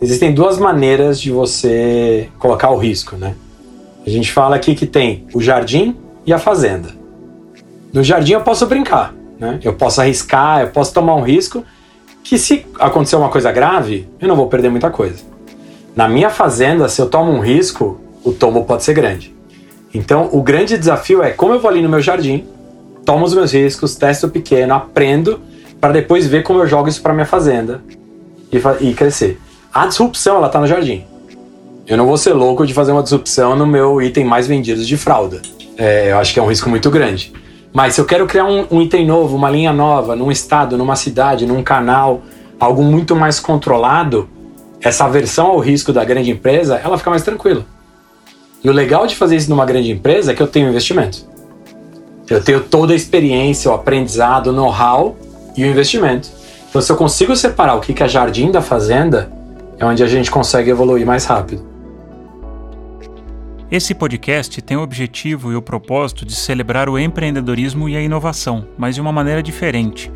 Existem duas maneiras de você colocar o risco, né? A gente fala aqui que tem o jardim e a fazenda. No jardim eu posso brincar, né? Eu posso arriscar, eu posso tomar um risco que se acontecer uma coisa grave, eu não vou perder muita coisa. Na minha fazenda, se eu tomo um risco, o tombo pode ser grande. Então, o grande desafio é como eu vou ali no meu jardim, tomo os meus riscos, testo pequeno, aprendo para depois ver como eu jogo isso para minha fazenda e, e crescer. A disrupção, ela tá no jardim. Eu não vou ser louco de fazer uma disrupção no meu item mais vendido de fralda. É, eu acho que é um risco muito grande. Mas se eu quero criar um, um, item novo, uma linha nova, num estado, numa cidade, num canal, algo muito mais controlado, essa aversão ao risco da grande empresa, ela fica mais tranquila. E o legal de fazer isso numa grande empresa é que eu tenho investimento. Eu tenho toda a experiência, o aprendizado, o know-how e o investimento. Então, se eu consigo separar o que é jardim da fazenda, é onde a gente consegue evoluir mais rápido. Esse podcast tem o objetivo e o propósito de celebrar o empreendedorismo e a inovação, mas de uma maneira diferente.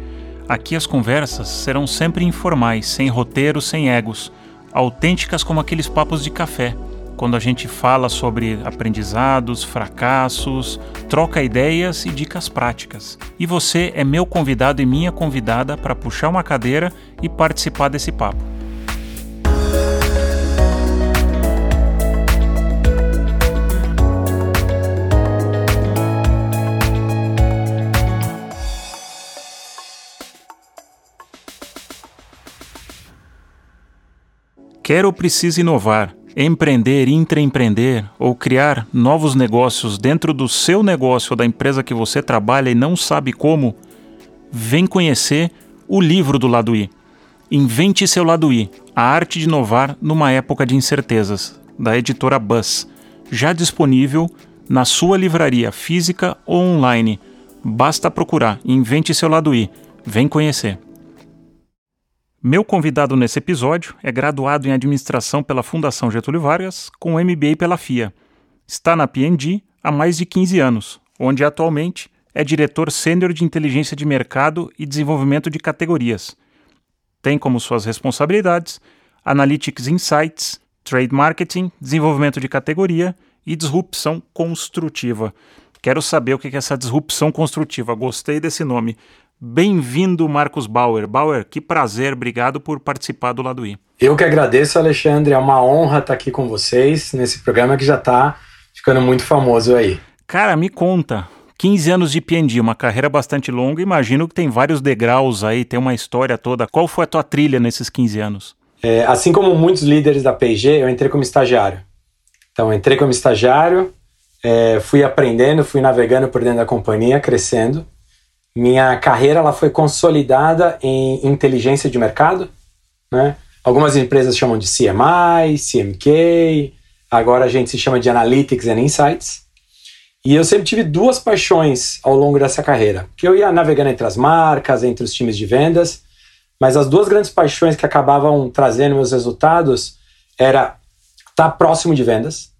Aqui as conversas serão sempre informais, sem roteiro, sem egos, autênticas como aqueles papos de café, quando a gente fala sobre aprendizados, fracassos, troca ideias e dicas práticas. E você é meu convidado e minha convidada para puxar uma cadeira e participar desse papo. Quer ou precisa inovar, empreender, intraempreender ou criar novos negócios dentro do seu negócio ou da empresa que você trabalha e não sabe como? Vem conhecer o livro do lado I. Invente seu lado I, a arte de inovar numa época de incertezas, da editora Buzz, já disponível na sua livraria física ou online. Basta procurar Invente seu lado I. Vem conhecer. Meu convidado nesse episódio é graduado em administração pela Fundação Getúlio Vargas, com MBA pela FIA. Está na P&G há mais de 15 anos, onde atualmente é diretor sênior de inteligência de mercado e desenvolvimento de categorias. Tem como suas responsabilidades Analytics Insights, Trade Marketing, desenvolvimento de categoria e disrupção construtiva. Quero saber o que é essa disrupção construtiva. Gostei desse nome. Bem-vindo, Marcos Bauer. Bauer, que prazer, obrigado por participar do Lado I. Eu que agradeço, Alexandre. É uma honra estar aqui com vocês nesse programa que já está ficando muito famoso aí. Cara, me conta. 15 anos de P&D, uma carreira bastante longa. Imagino que tem vários degraus aí, tem uma história toda. Qual foi a tua trilha nesses 15 anos? É, assim como muitos líderes da P&G, eu entrei como estagiário. Então, entrei como estagiário, é, fui aprendendo, fui navegando por dentro da companhia, crescendo. Minha carreira ela foi consolidada em inteligência de mercado. Né? Algumas empresas chamam de CMI, CMK, agora a gente se chama de Analytics and Insights. E eu sempre tive duas paixões ao longo dessa carreira, que eu ia navegando entre as marcas, entre os times de vendas, mas as duas grandes paixões que acabavam trazendo meus resultados era estar próximo de vendas,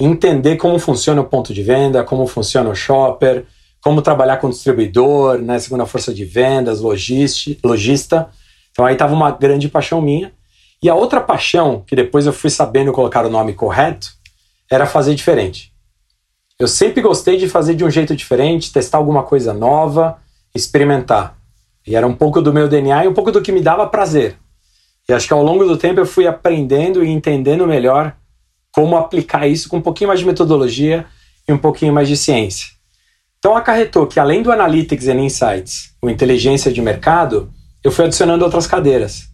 entender como funciona o ponto de venda, como funciona o shopper, como trabalhar com distribuidor, né, segunda força de vendas, logista. Então aí estava uma grande paixão minha. E a outra paixão, que depois eu fui sabendo colocar o nome correto, era fazer diferente. Eu sempre gostei de fazer de um jeito diferente, testar alguma coisa nova, experimentar. E era um pouco do meu DNA e um pouco do que me dava prazer. E acho que ao longo do tempo eu fui aprendendo e entendendo melhor como aplicar isso com um pouquinho mais de metodologia e um pouquinho mais de ciência. Então acarretou que além do Analytics and Insights, o inteligência de mercado, eu fui adicionando outras cadeiras.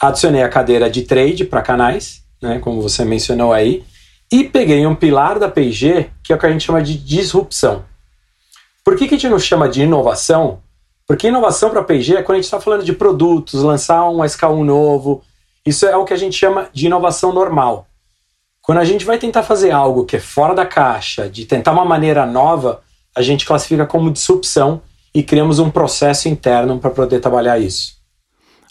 Adicionei a cadeira de trade para canais, né, como você mencionou aí, e peguei um pilar da P&G, que é o que a gente chama de disrupção. Por que, que a gente não chama de inovação? Porque inovação para a P&G é quando a gente está falando de produtos, lançar um SK1 novo. Isso é o que a gente chama de inovação normal. Quando a gente vai tentar fazer algo que é fora da caixa, de tentar uma maneira nova, a gente classifica como disrupção e criamos um processo interno para poder trabalhar isso.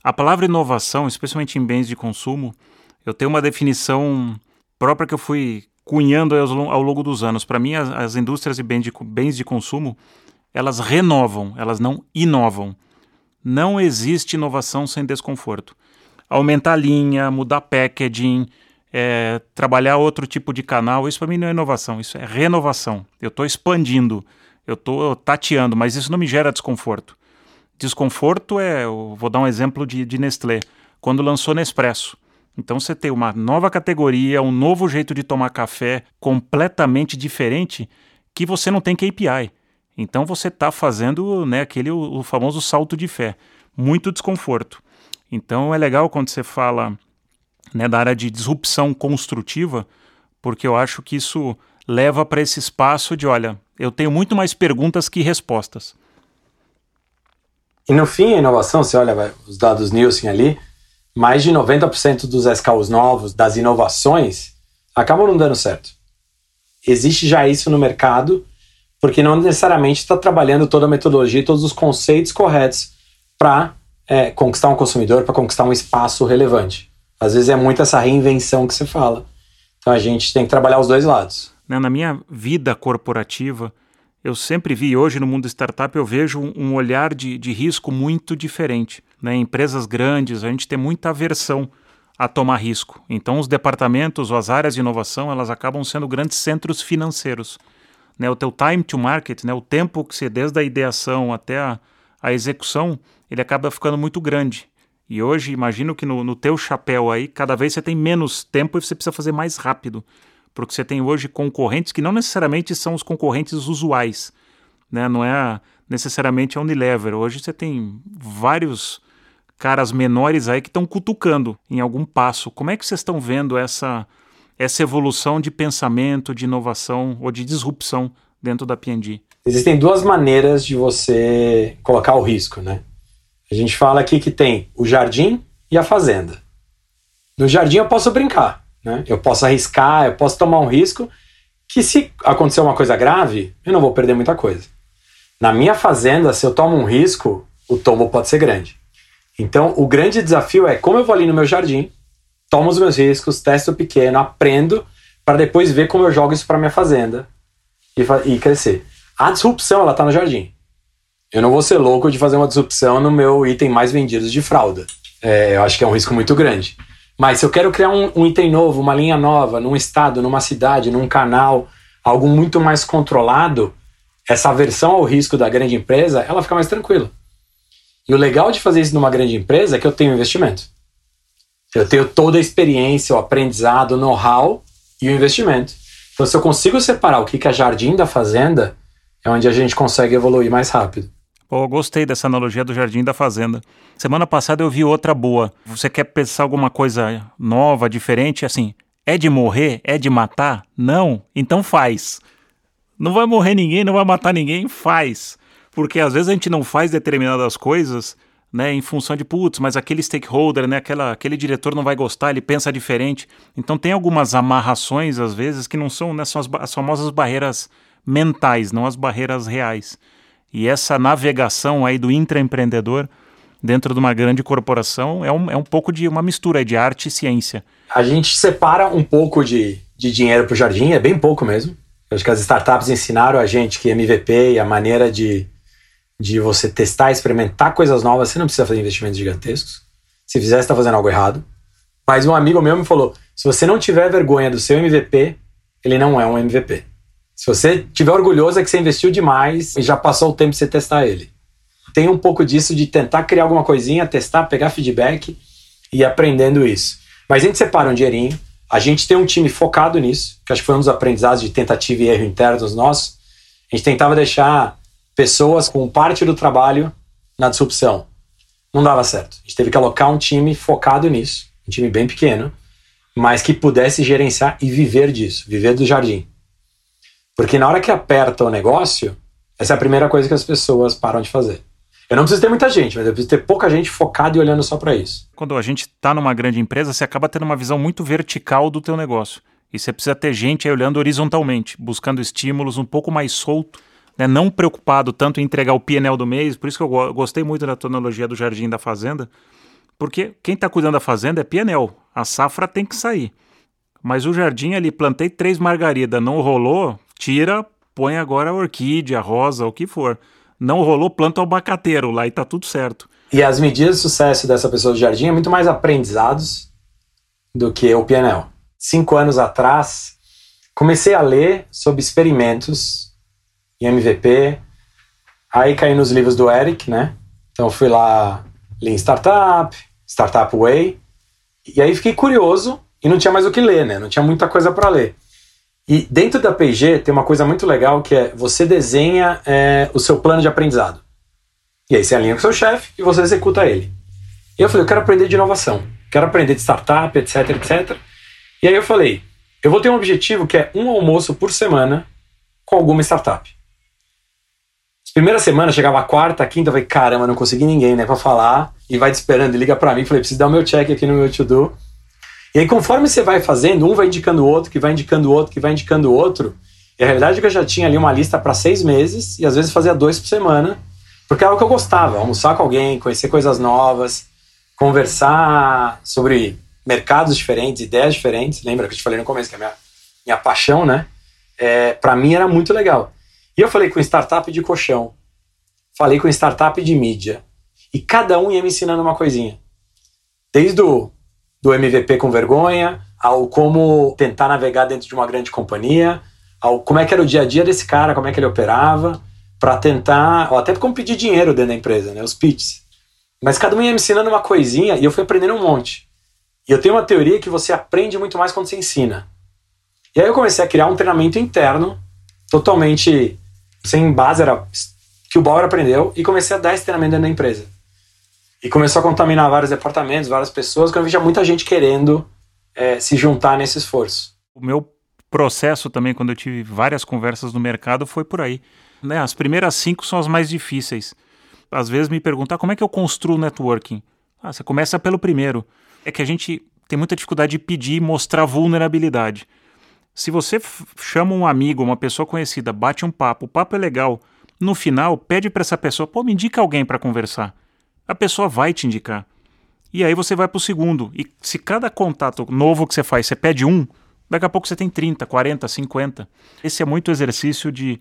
A palavra inovação, especialmente em bens de consumo, eu tenho uma definição própria que eu fui cunhando ao longo dos anos. Para mim, as, as, indústrias de bens, de bens de consumo, elas renovam, elas não inovam. Não existe inovação sem desconforto. aumentar a linha, mudar packaging, é, trabalhar outro tipo de canal. Isso para mim não é inovação, isso é renovação. Eu estou expandindo, eu estou tateando, mas isso não me gera desconforto. Desconforto é, vou dar um exemplo de, de Nestlé, quando lançou Nespresso. Então você tem uma nova categoria, um novo jeito de tomar café completamente diferente que você não tem KPI. Então você está fazendo né, aquele o, o famoso salto de fé. Muito desconforto. Então é legal quando você fala né, da área de disrupção construtiva, porque eu acho que isso leva para esse espaço de, olha, eu tenho muito mais perguntas que respostas. E no fim, a inovação, você olha os dados Nielsen ali, mais de 90% dos SKUs novos, das inovações, acabam não dando certo. Existe já isso no mercado, porque não necessariamente está trabalhando toda a metodologia e todos os conceitos corretos para é, conquistar um consumidor, para conquistar um espaço relevante. Às vezes é muito essa reinvenção que você fala. Então a gente tem que trabalhar os dois lados. Né, na minha vida corporativa, eu sempre vi, hoje no mundo startup, eu vejo um olhar de, de risco muito diferente. Né? Em empresas grandes, a gente tem muita aversão a tomar risco. Então, os departamentos ou as áreas de inovação, elas acabam sendo grandes centros financeiros. Né? O teu time to market, né? o tempo que você, desde a ideação até a, a execução, ele acaba ficando muito grande. E hoje, imagino que no, no teu chapéu aí, cada vez você tem menos tempo e você precisa fazer mais rápido. Porque você tem hoje concorrentes que não necessariamente são os concorrentes usuais. Né? Não é necessariamente a Unilever. Hoje você tem vários caras menores aí que estão cutucando em algum passo. Como é que vocês estão vendo essa, essa evolução de pensamento, de inovação ou de disrupção dentro da P&G? Existem duas maneiras de você colocar o risco, né? A gente fala aqui que tem o jardim e a fazenda. No jardim eu posso brincar, né? Eu posso arriscar, eu posso tomar um risco que se acontecer uma coisa grave, eu não vou perder muita coisa. Na minha fazenda, se eu tomo um risco, o tombo pode ser grande. Então, o grande desafio é como eu vou ali no meu jardim, tomo os meus riscos, testo pequeno, aprendo, para depois ver como eu jogo isso para minha fazenda e, e, crescer. A disrupção, ela está no jardim. Eu não vou ser louco de fazer uma disrupção no meu item mais vendido de fralda. É, eu acho que é um risco muito grande. Mas se eu quero criar um, um, item novo, uma linha nova, num estado, numa cidade, num canal, algo muito mais controlado, essa aversão ao risco da grande empresa, ela fica mais tranquila. E o legal de fazer isso numa grande empresa é que eu tenho investimento. Eu tenho toda a experiência, o aprendizado, o know-how e o investimento. Então, se eu consigo separar o que é jardim da fazenda, é onde a gente consegue evoluir mais rápido. Pô, gostei dessa analogia do Jardim da Fazenda. Semana passada eu vi outra boa. Você quer pensar alguma coisa nova, diferente? Assim, é de morrer? É de matar? Não? Então faz. Não vai morrer ninguém, não vai matar ninguém? Faz. Porque às vezes a gente não faz determinadas coisas né, em função de, putz, mas aquele stakeholder, né, aquela, aquele diretor não vai gostar, ele pensa diferente. Então tem algumas amarrações, às vezes, que não são, né, são as, as famosas barreiras mentais, não as barreiras reais. E essa navegação aí do intraempreendedor dentro de uma grande corporação é um, é um pouco de uma mistura de arte e ciência. A gente separa um pouco de, de dinheiro para o jardim, é bem pouco mesmo. Acho que as startups ensinaram a gente que MVP e a maneira de, de você testar, experimentar coisas novas, você não precisa fazer investimentos gigantescos. Se fizer, você está fazendo algo errado. Mas um amigo meu me falou: se você não tiver vergonha do seu MVP, ele não é um MVP. Se você tiver orgulhoso é que você investiu demais e já passou o tempo de você testar ele. Tem um pouco disso de tentar criar alguma coisinha, testar, pegar feedback e ir aprendendo isso. Mas a gente separa um dinheirinho, a gente tem um time focado nisso, que acho que foi um dos aprendizados de tentativa e erro internos nossos. A gente tentava deixar pessoas com parte do trabalho na disrupção. Não dava certo. A gente teve que alocar um time focado nisso, um time bem pequeno, mas que pudesse gerenciar e viver disso, viver do jardim. Porque na hora que aperta o negócio, essa é a primeira coisa que as pessoas param de fazer. Eu não preciso ter muita gente, mas eu preciso ter pouca gente focada e olhando só para isso. Quando a gente está numa grande empresa, você acaba tendo uma visão muito vertical do teu negócio. E você precisa ter gente aí olhando horizontalmente, buscando estímulos um pouco mais solto, né? não preocupado tanto em entregar o PNL do mês. Por isso que eu gostei muito da analogia do jardim da fazenda, porque quem está cuidando da fazenda é PNL. A safra tem que sair. Mas o jardim ali, plantei três margaridas, não rolou, tira, põe agora a orquídea, a rosa, o que for. Não rolou, planta abacateiro lá e tá tudo certo. E as medidas de sucesso dessa pessoa do jardim é muito mais aprendizados do que o PNL. Cinco anos atrás, comecei a ler sobre experimentos em MVP. Aí caí nos livros do Eric, né? Então fui lá, em Startup, Startup Way. E aí fiquei curioso e não tinha mais o que ler, né? Não tinha muita coisa para ler. E dentro da PG tem uma coisa muito legal que é você desenha é, o seu plano de aprendizado. E aí você alinha com o seu chefe e você executa ele. E eu falei, eu quero aprender de inovação, quero aprender de startup, etc, etc. E aí eu falei, eu vou ter um objetivo que é um almoço por semana com alguma startup. Primeira semana, chegava a quarta, a quinta, eu falei, caramba, não consegui ninguém, né, pra falar. E vai te esperando, liga para mim, falei, preciso dar o meu check aqui no meu to-do. E aí, conforme você vai fazendo, um vai indicando o outro, que vai indicando o outro, que vai indicando o outro. E a realidade é que eu já tinha ali uma lista para seis meses, e às vezes fazia dois por semana, porque era o que eu gostava, almoçar com alguém, conhecer coisas novas, conversar sobre mercados diferentes, ideias diferentes. Lembra que eu te falei no começo, que é a minha, minha paixão, né? É, para mim era muito legal. E eu falei com startup de colchão, falei com startup de mídia. E cada um ia me ensinando uma coisinha. Desde o do MVP com vergonha, ao como tentar navegar dentro de uma grande companhia, ao como é que era o dia a dia desse cara, como é que ele operava, para tentar, ou até como pedir dinheiro dentro da empresa, né, os pitches. Mas cada um ia me ensinando uma coisinha e eu fui aprendendo um monte. E eu tenho uma teoria que você aprende muito mais quando você ensina. E aí eu comecei a criar um treinamento interno, totalmente sem base, era que o Bauer aprendeu, e comecei a dar esse treinamento dentro da empresa. E começou a contaminar vários departamentos, várias pessoas, quando eu vi muita gente querendo é, se juntar nesse esforço. O meu processo também, quando eu tive várias conversas no mercado, foi por aí. Né? As primeiras cinco são as mais difíceis. Às vezes me perguntar como é que eu construo networking. Ah, você começa pelo primeiro. É que a gente tem muita dificuldade de pedir e mostrar vulnerabilidade. Se você chama um amigo, uma pessoa conhecida, bate um papo, o papo é legal, no final pede para essa pessoa, pô, me indica alguém para conversar. A pessoa vai te indicar. E aí você vai para o segundo. E se cada contato novo que você faz, você pede um, daqui a pouco você tem 30, 40, 50. Esse é muito exercício de,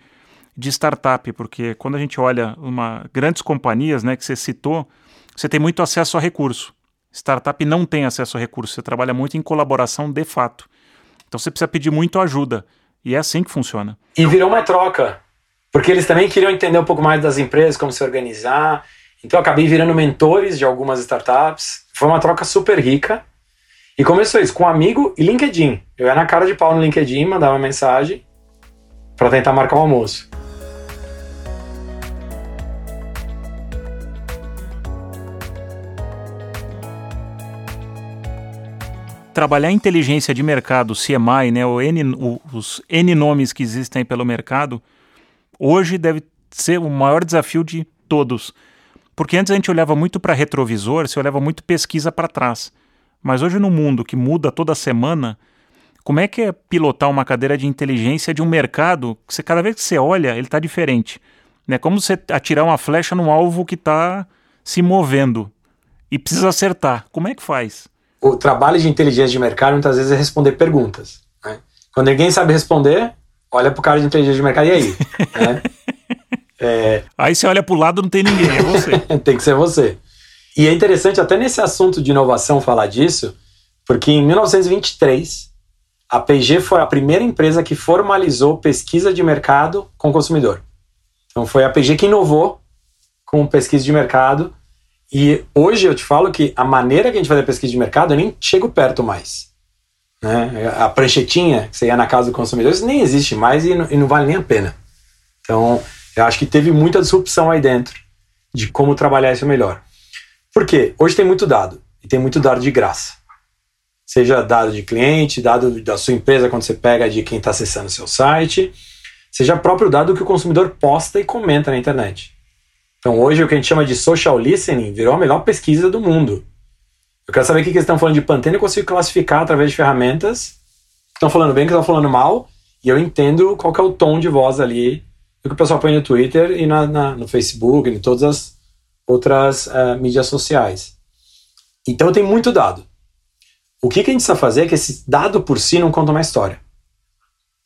de startup, porque quando a gente olha uma grandes companhias, né, que você citou, você tem muito acesso a recurso. Startup não tem acesso a recurso, você trabalha muito em colaboração de fato. Então você precisa pedir muito ajuda. E é assim que funciona. E virou uma troca. Porque eles também queriam entender um pouco mais das empresas, como se organizar. Então acabei virando mentores de algumas startups. Foi uma troca super rica. E começou isso com um amigo e LinkedIn. Eu ia na cara de pau no LinkedIn, mandava mensagem para tentar marcar o um almoço. trabalhar inteligência de mercado, CMI, né, o N, o, os N nomes que existem pelo mercado, hoje deve ser o maior desafio de todos. Porque antes a gente olhava muito para retrovisor, se olhava muito pesquisa para trás. Mas hoje no mundo que muda toda semana, como é que é pilotar uma cadeira de inteligência de um mercado que você, cada vez que você olha, ele está diferente? É como você atirar uma flecha num alvo que está se movendo e precisa acertar. Como é que faz? o trabalho de inteligência de mercado muitas vezes é responder perguntas. Né? Quando ninguém sabe responder, olha pro cara de inteligência de mercado e aí? né? É... Aí você olha pro lado não tem ninguém, é você. tem que ser você. E é interessante até nesse assunto de inovação falar disso, porque em 1923 a P&G foi a primeira empresa que formalizou pesquisa de mercado com o consumidor. Então foi a P&G que inovou com pesquisa de mercado e hoje eu te falo que a maneira que a gente faz a pesquisa de mercado, eu nem chego perto mais. Né? A pranchetinha que você ia na casa do consumidor, isso nem existe mais e não, e não vale nem a pena. Então, eu acho que teve muita disrupção aí dentro de como trabalhar isso melhor. Por quê? Hoje tem muito dado, e tem muito dado de graça. Seja dado de cliente, dado da sua empresa quando você pega de quem está acessando o seu site, seja próprio dado que o consumidor posta e comenta na internet. Então hoje o que a gente chama de social listening virou a melhor pesquisa do mundo. Eu quero saber o que, eles estão falando de Pantene, eu consigo classificar através de ferramentas estão falando bem, que estão falando mal, e eu entendo qual é o tom de voz ali do que o pessoal põe no Twitter e na, na no Facebook, em todas as outras uh, mídias sociais. Então tem muito dado. O que, que a gente precisa fazer é que esse dado por si não conta uma história.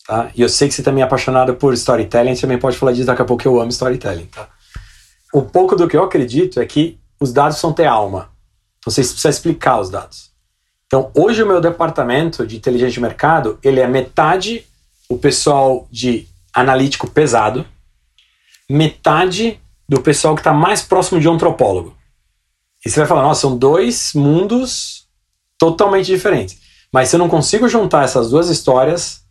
Tá? E eu sei que você também é apaixonado por storytelling, você também pode falar disso daqui a pouco, eu amo storytelling. Tá? um pouco do que eu acredito é que os dados precisam ter alma. Então você precisa explicar os dados. Então hoje o meu departamento de inteligência de mercado ele é metade o pessoal de analítico pesado, metade do pessoal que está mais próximo de um antropólogo. E você vai falar, nossa, são dois mundos totalmente diferentes. Mas se eu não consigo juntar essas duas histórias,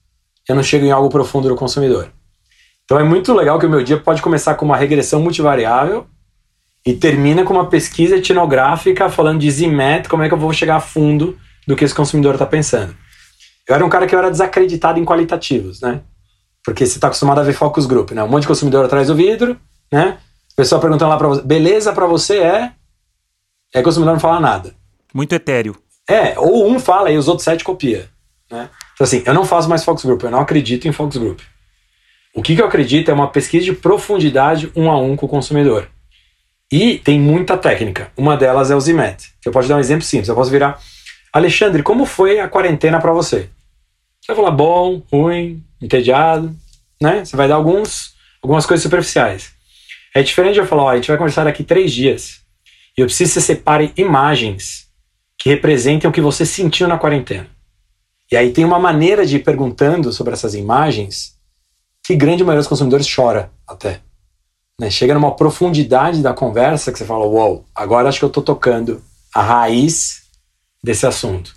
eu não chego em algo profundo do consumidor. Então é muito legal que o meu dia pode começar com uma regressão multivariável e termina com uma pesquisa etnográfica falando de ZMAT, como é que eu vou chegar a fundo do que esse consumidor está pensando. Eu era um cara que eu era desacreditado em qualitativos, né? Porque você está acostumado a ver focus group, né? Um monte de consumidor atrás do vidro, né? O pessoal perguntando lá para você, beleza para você é... É consumidor não fala nada. Muito etéreo. É, ou um fala e os outros sete copia, né? Então assim, eu não faço mais focus group, eu não acredito em focus group. O que, que eu acredito é uma pesquisa de profundidade um a um com o consumidor. E tem muita técnica. Uma delas é o ZMAT. Eu posso dar um exemplo simples. Eu posso virar, Alexandre, como foi a quarentena para você? Você vai falar bom, ruim, entediado, né? Você vai dar alguns, algumas coisas superficiais. É diferente de eu falar, ó, a gente vai conversar daqui três dias e eu preciso que você separe imagens que representem o que você sentiu na quarentena. E aí tem uma maneira de ir perguntando sobre essas imagens que grande maioria dos consumidores chora até. Né? Chega numa profundidade da conversa que você fala, uau, agora acho que eu estou tocando a raiz desse assunto.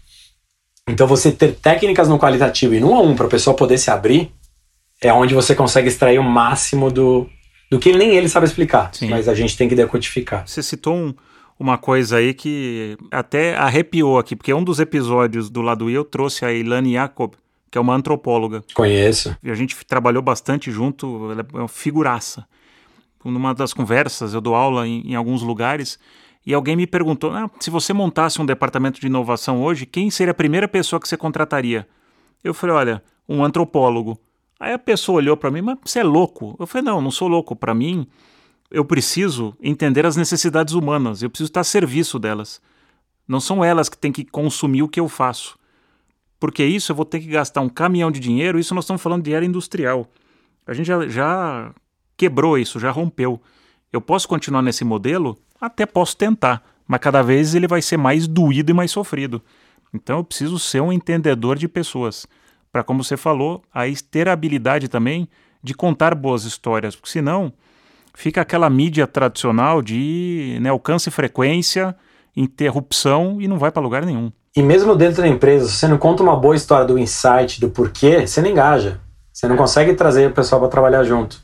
Então você ter técnicas no qualitativo e no a um para o pessoal poder se abrir é onde você consegue extrair o máximo do, do que nem ele sabe explicar, Sim. mas a gente tem que decodificar. Você citou um, uma coisa aí que até arrepiou aqui, porque um dos episódios do lado I eu trouxe a Ilane Jacob, que é uma antropóloga. Conheço. E a gente trabalhou bastante junto, ela é uma figuraça. Numa das conversas, eu dou aula em, em alguns lugares, e alguém me perguntou: ah, se você montasse um departamento de inovação hoje, quem seria a primeira pessoa que você contrataria? Eu falei: olha, um antropólogo. Aí a pessoa olhou para mim, mas você é louco? Eu falei: não, não sou louco. Para mim, eu preciso entender as necessidades humanas, eu preciso estar a serviço delas. Não são elas que têm que consumir o que eu faço. Porque isso eu vou ter que gastar um caminhão de dinheiro, isso nós estamos falando de era industrial. A gente já, já quebrou isso, já rompeu. Eu posso continuar nesse modelo? Até posso tentar, mas cada vez ele vai ser mais doído e mais sofrido. Então eu preciso ser um entendedor de pessoas. Para, como você falou, aí ter a habilidade também de contar boas histórias, porque senão fica aquela mídia tradicional de né, alcance frequência, interrupção e não vai para lugar nenhum. E mesmo dentro da empresa, se você não conta uma boa história do insight, do porquê, você não engaja. Você não consegue trazer o pessoal para trabalhar junto.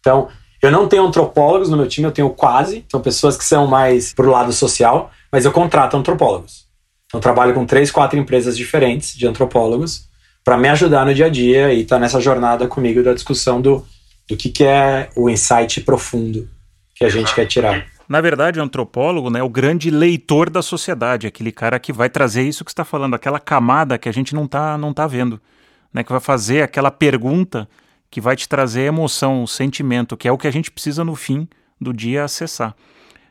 Então, eu não tenho antropólogos no meu time, eu tenho quase, são pessoas que são mais pro lado social, mas eu contrato antropólogos. Então, eu trabalho com três, quatro empresas diferentes de antropólogos para me ajudar no dia a dia e estar tá nessa jornada comigo da discussão do, do que, que é o insight profundo que a gente quer tirar. Na verdade, o antropólogo né, é o grande leitor da sociedade, aquele cara que vai trazer isso que está falando, aquela camada que a gente não está não tá vendo, né, que vai fazer aquela pergunta que vai te trazer emoção, sentimento, que é o que a gente precisa no fim do dia acessar.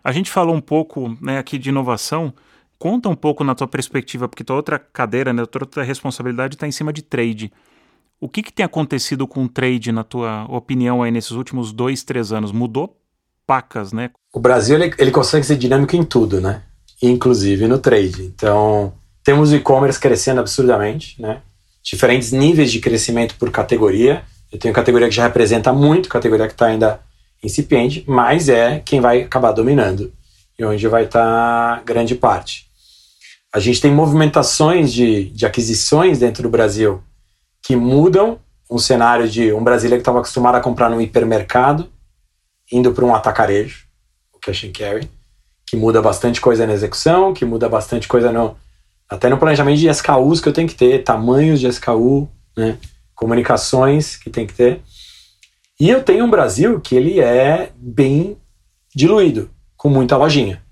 A gente falou um pouco né, aqui de inovação. Conta um pouco na tua perspectiva, porque tua outra cadeira, né, tua outra responsabilidade está em cima de trade. O que, que tem acontecido com o trade, na tua opinião, aí nesses últimos dois, três anos? Mudou pacas, né? O Brasil ele, ele consegue ser dinâmico em tudo, né? Inclusive no trade. Então, temos o e-commerce crescendo absurdamente, né? Diferentes níveis de crescimento por categoria. Eu tenho categoria que já representa muito, categoria que está ainda incipiente, mas é quem vai acabar dominando e onde vai estar tá grande parte. A gente tem movimentações de, de aquisições dentro do Brasil que mudam um cenário de um brasileiro que estava acostumado a comprar no hipermercado, indo para um atacarejo, o cash and carry, que muda bastante coisa na execução, que muda bastante coisa no até no planejamento de SKUs que eu tenho que ter, tamanhos de SKU, né? Comunicações que tem que ter. E eu tenho um Brasil que ele é bem diluído, com muita lojinha.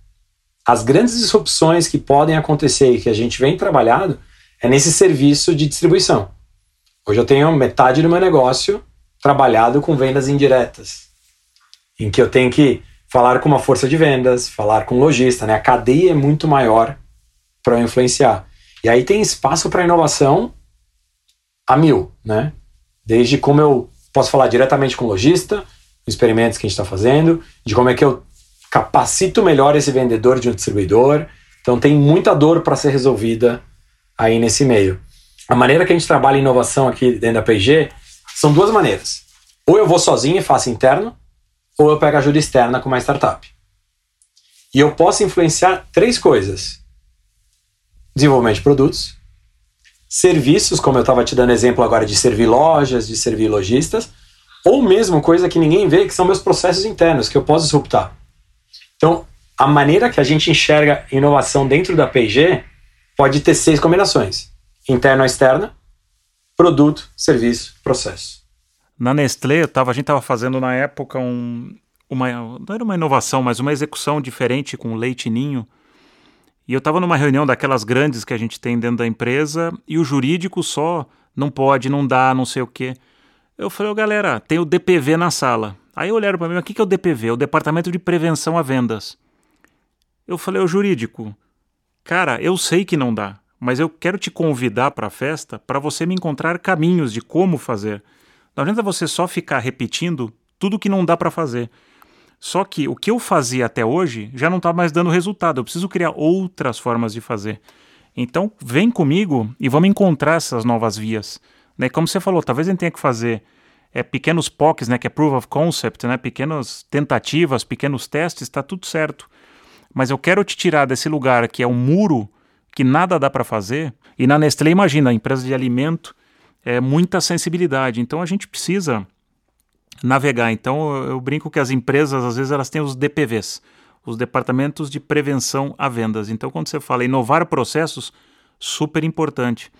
As grandes disrupções que podem acontecer e que a gente vem trabalhando é nesse serviço de distribuição. Hoje eu tenho metade do meu negócio trabalhado com vendas indiretas, em que eu tenho que falar com uma força de vendas, falar com um lojista, né? A cadeia é muito maior para influenciar. E aí tem espaço para inovação a mil, né? Desde como eu posso falar diretamente com o lojista, experimentos que a gente está fazendo, de como é que eu capacito melhor esse vendedor de um distribuidor. Então tem muita dor para ser resolvida aí nesse meio. A maneira que a gente trabalha inovação aqui dentro da P&G são duas maneiras. Ou eu vou sozinho e faço interno, ou eu pego ajuda externa com uma startup. E eu posso influenciar três coisas: desenvolvimento de produtos, serviços, como eu estava te dando exemplo agora de servir lojas, de servir lojistas, ou mesmo coisa que ninguém vê, que são meus processos internos, que eu posso disruptar. Então, a maneira que a gente enxerga inovação dentro da P&G pode ter seis combinações: interno ou externa, produto, serviço, processo. Na Nestlé, tava, a gente estava fazendo na época um, uma, não era uma inovação, mas uma execução diferente com leite ninho. E eu estava numa reunião daquelas grandes que a gente tem dentro da empresa e o jurídico só não pode, não dá, não sei o quê. Eu falei, oh, galera, tem o DPV na sala. Aí olharam para mim, o que é o DPV? O Departamento de Prevenção a Vendas. Eu falei, o jurídico, cara, eu sei que não dá, mas eu quero te convidar para a festa para você me encontrar caminhos de como fazer. Não adianta você só ficar repetindo tudo que não dá para fazer. Só que o que eu fazia até hoje já não está mais dando resultado. Eu preciso criar outras formas de fazer. Então, vem comigo e vamos encontrar essas novas vias. Né? Como você falou, talvez a gente tenha que fazer é, pequenos POCs, né, que é Proof of Concept, né, pequenas tentativas, pequenos testes, está tudo certo. Mas eu quero te tirar desse lugar que é um muro que nada dá para fazer. E na Nestlé, imagina, a empresa de alimento, é muita sensibilidade. Então a gente precisa navegar. Então eu, brinco que as empresas às vezes elas têm os DPVs, os departamentos de prevenção a vendas. Então quando você fala inovar processos, super importante.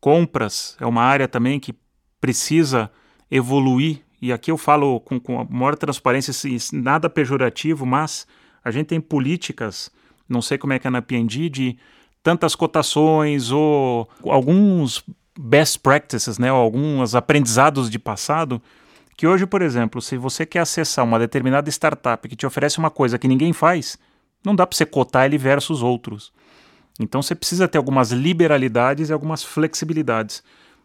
Compras é uma área também que precisa evoluir e aqui eu falo com, com a maior transparência, nada pejorativo, mas a gente tem políticas, não sei como é que é na P&D, de tantas cotações ou alguns best practices, né, alguns aprendizados de passado que hoje, por exemplo, se você quer acessar uma determinada startup que te oferece uma coisa que ninguém faz, não dá para você cotar ele versus outros. Então você precisa ter algumas liberalidades e algumas flexibilidades.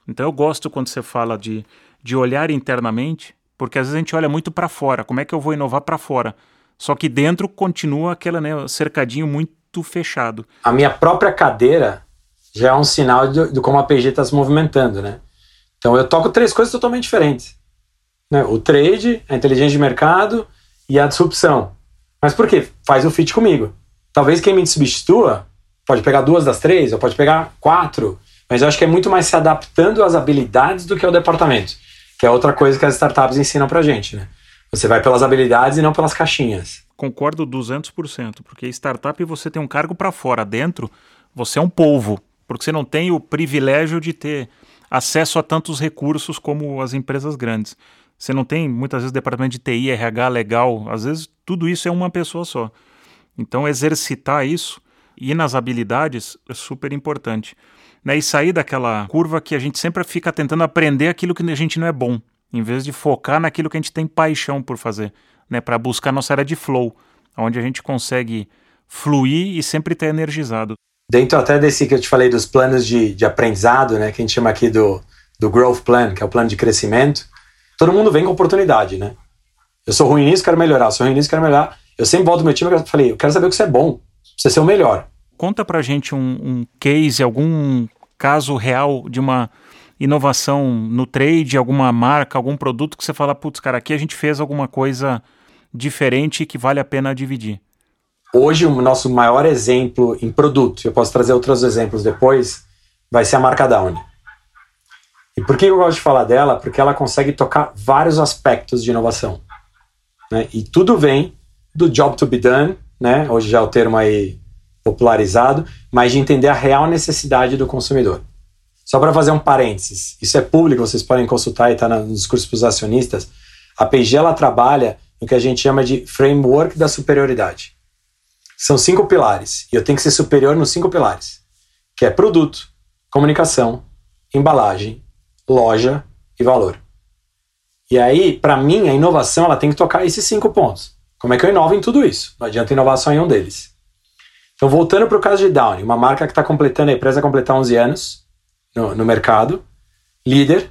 Então eu gosto quando você fala de, de olhar internamente, porque às vezes a gente olha muito para fora. Como é que eu vou inovar para fora? Só que dentro continua aquele né, cercadinho muito fechado. A minha própria cadeira já é um sinal de, de como a PG está se movimentando, né? Então eu toco três coisas totalmente diferentes. Né? O trade, a inteligência de mercado e a disrupção. Mas por quê? Faz o fit comigo. Talvez quem me substitua pode pegar duas das três, ou pode pegar quatro, mas eu acho que é muito mais se adaptando às habilidades do que ao departamento, que é outra coisa que as startups ensinam pra gente, né? Você vai pelas habilidades e não pelas caixinhas. Concordo 200%, porque startup você tem um cargo para fora, dentro você é um polvo, porque você não tem o privilégio de ter acesso a tantos recursos como as empresas grandes. Você não tem muitas vezes departamento de TI, RH legal, às vezes tudo isso é uma pessoa só. Então exercitar isso e nas habilidades é super importante. Né? E sair daquela curva que a gente sempre fica tentando aprender aquilo que a gente não é bom, em vez de focar naquilo que a gente tem paixão por fazer, né? para buscar nossa área de flow, onde a gente consegue fluir e sempre estar energizado. Dentro até desse que eu te falei dos planos de, de aprendizado, né, que a gente chama aqui do, do Growth Plan, que é o plano de crescimento, todo mundo vem com oportunidade, né? Eu sou ruim nisso, quero melhorar. Sou ruim nisso, quero melhorar. Eu sempre volto meu time e falei, eu quero saber o que você é bom. Você ser o melhor. Conta pra gente um, um case, algum caso real de uma inovação no trade, alguma marca, algum produto que você fala, putz, cara, aqui a gente fez alguma coisa diferente que vale a pena dividir. Hoje, o nosso maior exemplo em produto, eu posso trazer outros exemplos depois, vai ser a marca Downy. E por que eu gosto de falar dela? Porque ela consegue tocar vários aspectos de inovação. Né? E tudo vem do job to be done, né? hoje já é o termo aí popularizado, mas de entender a real necessidade do consumidor. Só para fazer um parênteses, isso é público, vocês podem consultar e está nos discursos para os acionistas. A P&G ela trabalha no que a gente chama de framework da superioridade. São cinco pilares e eu tenho que ser superior nos cinco pilares, que é produto, comunicação, embalagem, loja e valor. E aí, para mim, a inovação ela tem que tocar esses cinco pontos. Como é que eu inovo em tudo isso? Não adianta inovar só em um deles. Então, voltando para o caso de Downy, uma marca que está completando, a empresa completar 11 anos no, no mercado, líder.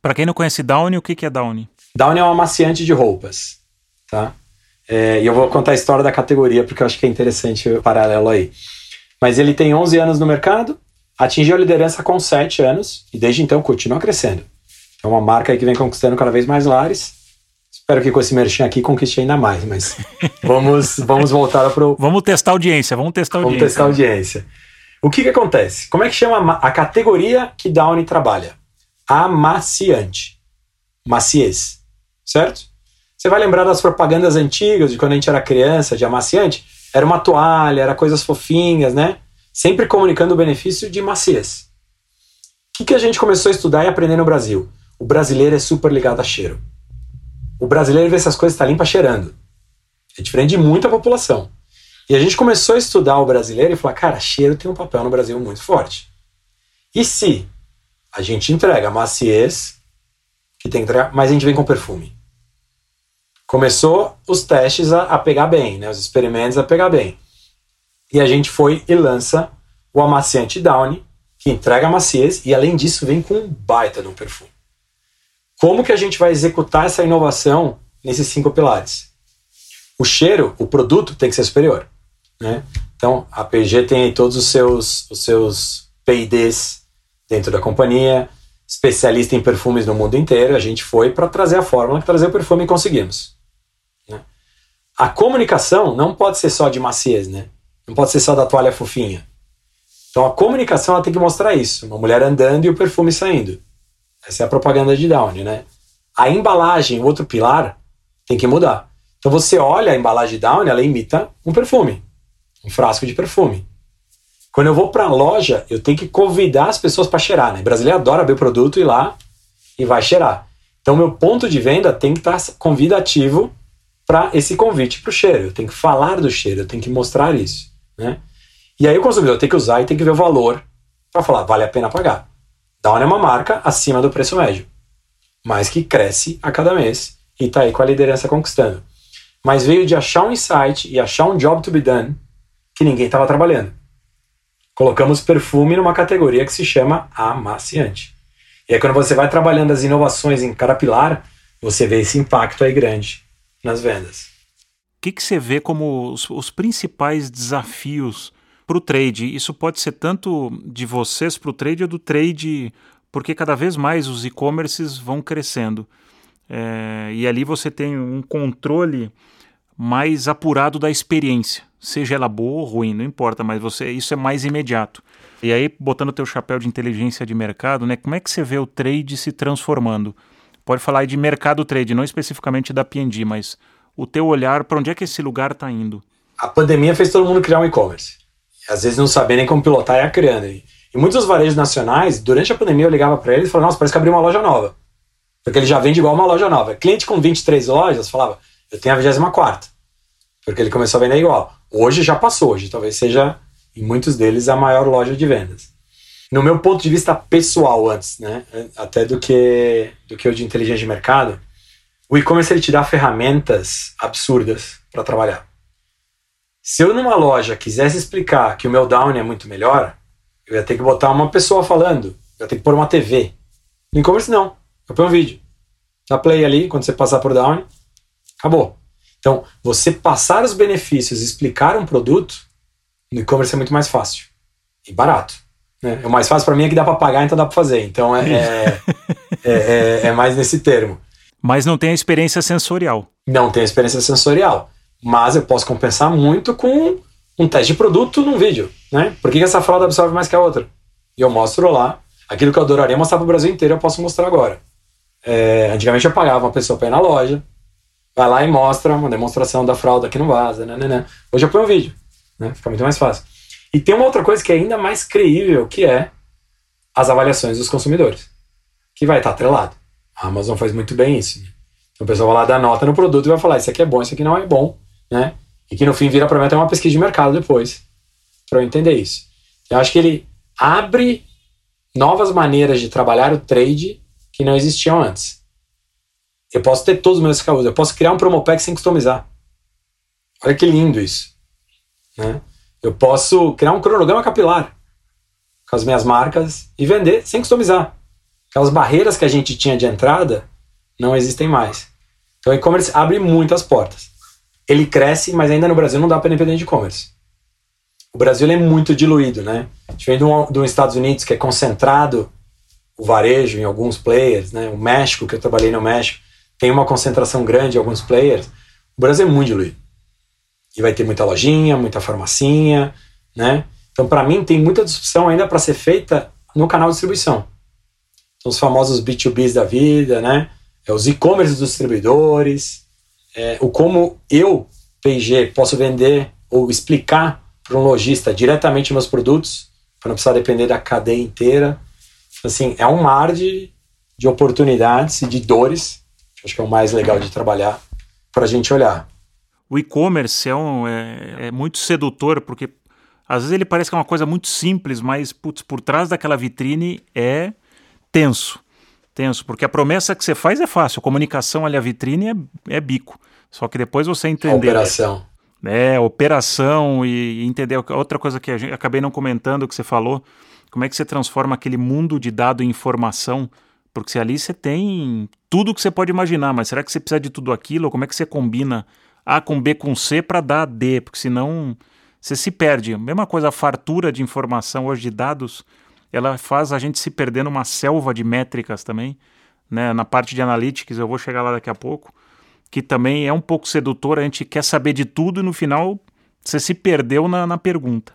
Para quem não conhece Downy, o que, que é Downy? Downy é um amaciante de roupas. Tá? É, e eu vou contar a história da categoria porque eu acho que é interessante o paralelo aí. Mas ele tem 11 anos no mercado, atingiu a liderança com 7 anos e desde então continua crescendo. É uma marca que vem conquistando cada vez mais lares. Espero que com esse merchan aqui conquiste ainda mais, mas vamos, vamos voltar para o. Vamos testar a audiência, vamos testar a audiência. Vamos testar a audiência. O que, que acontece? Como é que chama a categoria que Downy trabalha? Amaciante. Maciez. Certo? Você vai lembrar das propagandas antigas de quando a gente era criança, de amaciante? Era uma toalha, era coisas fofinhas, né? Sempre comunicando o benefício de maciez. O que, que a gente começou a estudar e aprender no Brasil? O brasileiro é super ligado a cheiro. O brasileiro vê essas coisas está limpa cheirando. É diferente de muita população. E a gente começou a estudar o brasileiro e falar, cara, cheiro tem um papel no Brasil muito forte. E se a gente entrega maciez, que tem que entregar, mas a gente vem com perfume? Começou os testes a, a pegar bem, né, os experimentos a pegar bem. E a gente foi e lança o amaciante Downy, que entrega maciez e além disso vem com um baita de um perfume. Como que a gente vai executar essa inovação nesses cinco pilares? O cheiro, o produto tem que ser superior. Né? Então, a P&G tem todos os seus, os seus P&Ds dentro da companhia, especialista em perfumes no mundo inteiro. A gente foi para trazer a fórmula, trazer o perfume e conseguimos. Né? A comunicação não pode ser só de maciez, né? Não pode ser só da toalha fofinha. Então a comunicação ela tem que mostrar isso. Uma mulher andando e o perfume saindo. Essa é a propaganda de Downy, né? A embalagem, o outro pilar, tem que mudar. Então você olha a embalagem Downy, ela imita um perfume. Um frasco de perfume. Quando eu vou para a loja, eu tenho que convidar as pessoas para cheirar, né? O brasileiro adora ver o produto e lá e vai cheirar. Então meu ponto de venda tem que estar tá convidativo para esse convite para o cheiro. Eu tenho que falar do cheiro, eu tenho que mostrar isso, né? E aí o consumidor tem que usar e tem que ver o valor para falar, vale a pena pagar. Downy é uma marca acima do preço médio, mas que cresce a cada mês e está aí com a liderança conquistando. Mas veio de achar um insight e achar um job to be done que ninguém estava trabalhando. Colocamos perfume numa categoria que se chama amaciante. E aí quando você vai trabalhando as inovações em cada pilar, você vê esse impacto aí grande nas vendas. Que, que você vê como os, os principais desafios para o trade. Isso pode ser tanto de vocês para o trade ou do trade, porque cada vez mais os e-commerces vão crescendo. É, e ali você tem um controle mais apurado da experiência, seja ela boa ou ruim, não importa, mas você isso é mais imediato. E aí, botando o teu chapéu de inteligência de mercado, né, como é que você vê o trade se transformando? Pode falar de mercado trade, não especificamente da P&G, mas o teu olhar, para onde é que esse lugar está indo? A pandemia fez todo mundo criar um e-commerce às vezes não sabia nem como pilotar e ia criando. E muitos dos varejos nacionais, durante a pandemia eu ligava para eles e falava, nossa, parece que abriu uma loja nova. Porque ele já vende igual uma loja nova. Cliente com 23 lojas falava, eu tenho a 24 porque ele começou a vender igual. Hoje já passou, hoje talvez seja, em muitos deles, a maior loja de vendas. No meu ponto de vista pessoal antes, né, até do que, do que o de inteligência de mercado, o e-commerce ele te dá ferramentas absurdas para trabalhar. Se eu numa loja quisesse explicar que o meu down é muito melhor, eu ia ter que botar uma pessoa falando, eu ia ter que pôr uma TV. No e-commerce não, eu ponho um vídeo. Dá play ali, quando você passar por down, acabou. Então, você passar os benefícios, explicar um produto, no e-commerce é muito mais fácil e barato. Né? O mais fácil para mim é que dá para pagar, então dá para fazer. Então é, é, é, é, é mais nesse termo. Mas não tem a experiência sensorial. Não tem a experiência sensorial mas eu posso compensar muito com um teste de produto num vídeo, né? Por que essa fralda absorve mais que a outra? E eu mostro lá. Aquilo que eu adoraria mostrar para o Brasil inteiro, eu posso mostrar agora. É, antigamente eu pagava uma pessoa para ir na loja, vai lá e mostra uma demonstração da fralda que não vaza, né, né, né. Hoje eu ponho um vídeo, né? Fica muito mais fácil. E tem uma outra coisa que é ainda mais creível, que é as avaliações dos consumidores, que vai estar atrelado. A Amazon faz muito bem isso. Então o pessoal vai lá dar nota no produto e vai falar: isso aqui é bom, isso aqui não é bom né? E que no fim vira para mim até uma pesquisa de mercado depois, para eu entender isso. Eu acho que ele abre novas maneiras de trabalhar o trade que não existiam antes. Eu posso ter todos os meus SKUs, eu posso criar um promo pack sem customizar. Olha que lindo isso. Né? Eu posso criar um cronograma capilar com as minhas marcas e vender sem customizar. Aquelas barreiras que a gente tinha de entrada não existem mais. Então o e-commerce abre muitas portas. ele cresce, mas ainda no Brasil não dá para depender de e-commerce. O Brasil é muito diluído, né? A gente vem dos Estados Unidos, que é concentrado o varejo em alguns players, né? O México, que eu trabalhei no México, tem uma concentração grande em alguns players. O Brasil é muito diluído. E vai ter muita lojinha, muita farmacinha, né? Então, para mim, tem muita discussão ainda para ser feita no canal de distribuição. Então, os famosos B2Bs da vida, né? É os e-commerce dos distribuidores, é, o como eu, P&G, posso vender ou explicar para um lojista diretamente meus produtos, para não precisar depender da cadeia inteira. Assim, é um mar de, de oportunidades e de dores, que acho que é o mais legal de trabalhar, para a gente olhar. O e-commerce é, um, é, é muito sedutor, porque às vezes ele parece que é uma coisa muito simples, mas putz, por trás daquela vitrine é tenso. Tenso, porque a promessa que você faz é fácil, a comunicação ali, a vitrine é, é bico. Só que depois você entender. A operação. É, operação e, e entender. Outra coisa que a gente, acabei não comentando que você falou, como é que você transforma aquele mundo de dado em informação? Porque ali você tem tudo que você pode imaginar, mas será que você precisa de tudo aquilo? Ou como é que você combina A com B com C para dar D? Porque senão você se perde. Mesma coisa, a fartura de informação hoje de dados, ela faz a gente se perder numa selva de métricas também. Né? Na parte de analytics, eu vou chegar lá daqui a pouco que também é um pouco sedutor, a gente quer saber de tudo e no final você se perdeu na, na pergunta.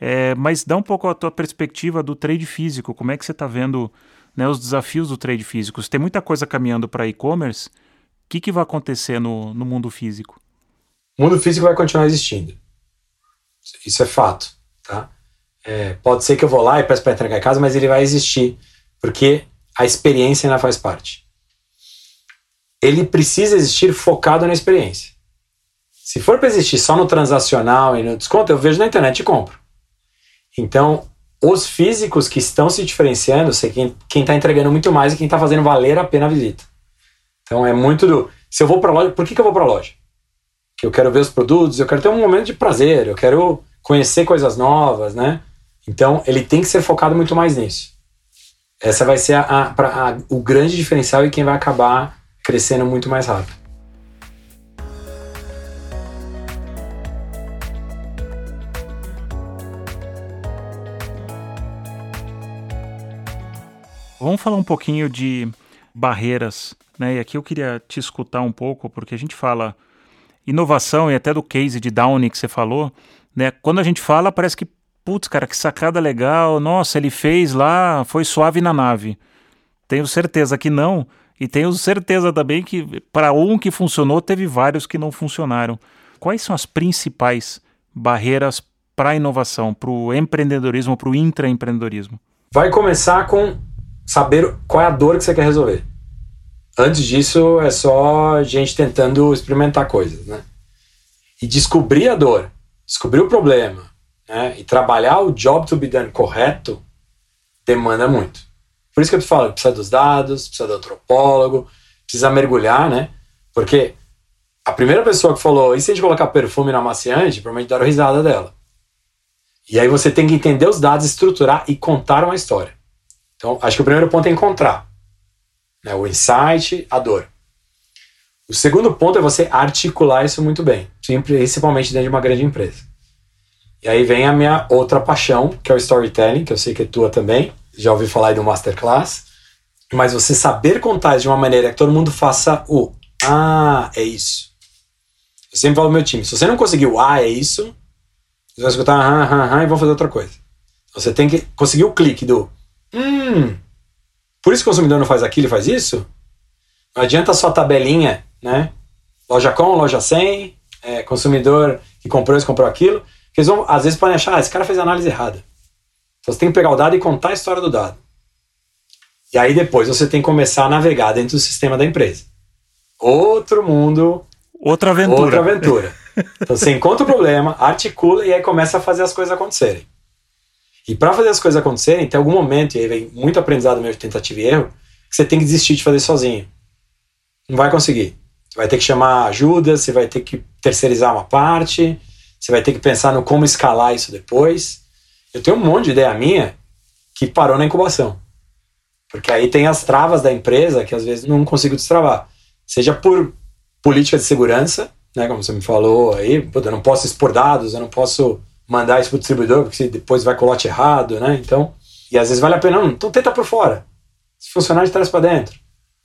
É, mas dá um pouco a tua perspectiva do trade físico, como é que você está vendo né, os desafios do trade físico? Se tem muita coisa caminhando para e-commerce, o que, que vai acontecer no, no mundo físico? O mundo físico vai continuar existindo. Isso é fato. Tá? É, pode ser que eu vou lá e peço para entregar em casa, mas ele vai existir, porque a experiência ainda faz parte ele precisa existir focado na experiência. Se for para existir só no transacional e no desconto, eu vejo na internet e compro. Então, os físicos que estão se diferenciando, sei quem está entregando muito mais e quem está fazendo valer a pena a visita. Então, é muito do. Se eu vou para loja, por que, que eu vou para loja? Que eu quero ver os produtos, eu quero ter um momento de prazer, eu quero conhecer coisas novas, né? Então, ele tem que ser focado muito mais nisso. Essa vai ser a, a, a, o grande diferencial e quem vai acabar crescendo muito mais rápido. Vamos falar um pouquinho de barreiras, né? E aqui eu queria te escutar um pouco, porque a gente fala inovação e até do case de Downey que você falou, né? Quando a gente fala, parece que, putz, cara, que sacada legal, nossa, ele fez lá, foi suave na nave. Tenho certeza que não, e tenho certeza também que para um que funcionou, teve vários que não funcionaram. Quais são as principais barreiras para a inovação, para o empreendedorismo, para o intraempreendedorismo? Vai começar com saber qual é a dor que você quer resolver. Antes disso, é só gente tentando experimentar coisas, né? E descobrir a dor, descobrir o problema, né? E trabalhar o job to be done correto demanda muito. Por isso que eu te falo, precisa dos dados, precisa do antropólogo, precisa mergulhar, né? Porque a primeira pessoa que falou, e se a gente colocar perfume na maciante, provavelmente deram risada dela. E aí você tem que entender os dados, estruturar e contar uma história. Então, acho que o primeiro ponto é encontrar. Né? O insight, a dor. O segundo ponto é você articular isso muito bem, principalmente dentro de uma grande empresa. E aí vem a minha outra paixão, que é o storytelling, que eu sei que é tua também já ouvi falar do masterclass, mas você saber contar de uma maneira que todo mundo faça o ah, é isso. Eu sempre falo pro meu time, se você não conseguir o ah, é isso, você vai escutar ah, ah, ah, e vão fazer outra coisa. Você tem que conseguir o clique do hum, por isso que o consumidor não faz aquilo e faz isso? Não adianta só tabelinha, né? Loja com, loja sem, é, consumidor que comprou isso, comprou aquilo, eles vão, às vezes podem achar, ah, esse cara fez a análise errada. Então você tem que pegar o dado e contar a história do dado. E aí depois você tem que começar a navegar dentro do sistema da empresa. Outro mundo. Outra aventura. Outra aventura. Então você encontra o problema, articula e aí começa a fazer as coisas acontecerem. E para fazer as coisas acontecerem, tem algum momento, e aí vem muito aprendizado mesmo de tentativa e erro, que você tem que desistir de fazer sozinho. Não vai conseguir. Você vai ter que chamar ajuda, você vai ter que terceirizar uma parte, você vai ter que pensar no como escalar isso depois. Eu tenho um monte de ideia minha que parou na incubação. Porque aí tem as travas da empresa que às vezes não consigo destravar. Seja por política de segurança, né? Como você me falou aí, eu não posso expor dados, eu não posso mandar isso para o distribuidor, porque depois vai com lote errado, né? Então, e às vezes vale a pena, não, então tenta por fora. Se funcionar, de trás para dentro.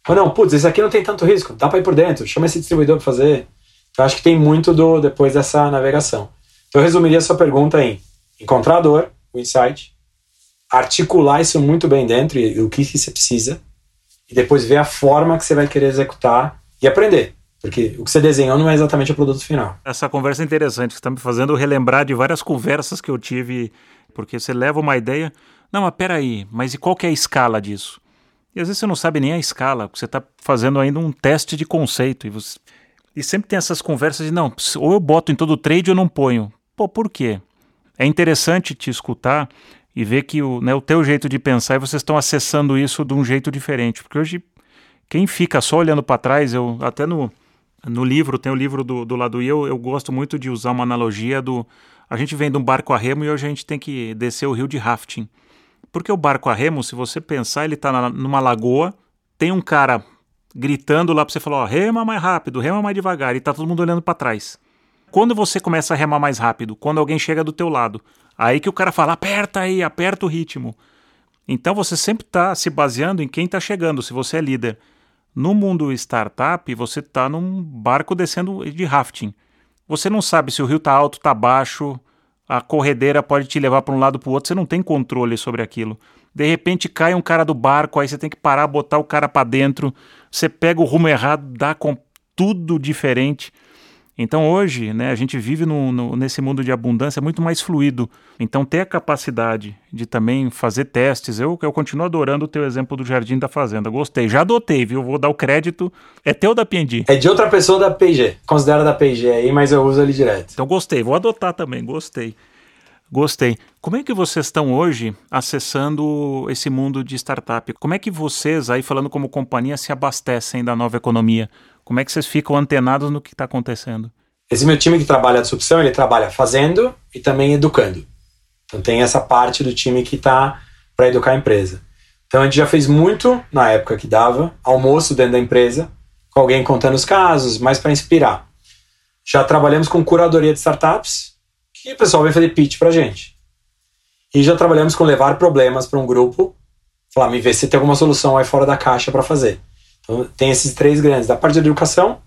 Ou não, putz, esse aqui não tem tanto risco, dá para ir por dentro, chama esse distribuidor para fazer. Então, acho que tem muito do depois dessa navegação. Então, eu resumiria a sua pergunta em encontrar a dor, o insight, articular isso muito bem dentro e, e o que, que você precisa, e depois ver a forma que você vai querer executar e aprender. Porque o que você desenhou não é exatamente o produto final. Essa conversa é interessante, você está me fazendo relembrar de várias conversas que eu tive, porque você leva uma ideia. Não, mas peraí, mas e qual que é a escala disso? E às vezes você não sabe nem a escala, porque você está fazendo ainda um teste de conceito. E, você... e sempre tem essas conversas de, não, ou eu boto em todo trade ou não ponho. Pô, por quê? É interessante te escutar e ver que o, né, o teu jeito de pensar e vocês estão acessando isso de um jeito diferente. Porque hoje, quem fica só olhando para trás, eu até no, no livro, tem o livro do, do lado e eu, eu gosto muito de usar uma analogia do. A gente vem de um barco a remo e hoje a gente tem que descer o rio de rafting. Porque o barco a remo, se você pensar, ele está numa lagoa, tem um cara gritando lá para você falar: ó, rema mais rápido, rema mais devagar, e tá todo mundo olhando para trás. Quando você começa a remar mais rápido, quando alguém chega do teu lado, aí que o cara fala: aperta aí, aperta o ritmo. Então você sempre está se baseando em quem está chegando, se você é líder. No mundo startup, você está num barco descendo de rafting. Você não sabe se o rio está alto, está baixo, a corredeira pode te levar para um lado para o outro, você não tem controle sobre aquilo. De repente cai um cara do barco, aí você tem que parar, botar o cara para dentro, você pega o rumo errado, dá com tudo diferente. Então hoje, né, a gente vive no, no, nesse mundo de abundância muito mais fluido. Então ter a capacidade de também fazer testes, eu, eu continuo adorando o teu exemplo do Jardim da Fazenda. Gostei, já adotei, viu? Vou dar o crédito. É teu da P&D. É de outra pessoa da P&G. Considera da P&G aí, mas eu uso ele direto. Então gostei, vou adotar também, gostei. Gostei. Como é que vocês estão hoje acessando esse mundo de startup? Como é que vocês, aí falando como companhia, se abastecem da nova economia? Como é que vocês ficam antenados no que está acontecendo? Esse meu time que trabalha a disrupção, ele trabalha fazendo e também educando. Então tem essa parte do time que está para educar a empresa. Então a gente já fez muito na época que dava almoço dentro da empresa, com alguém contando os casos, mais para inspirar. Já trabalhamos com curadoria de startups, que o pessoal vem fazer pitch para gente. E já trabalhamos com levar problemas para um grupo, falar, me vê se tem alguma solução aí fora da caixa para fazer. Então, tem esses três grandes: da parte de educação,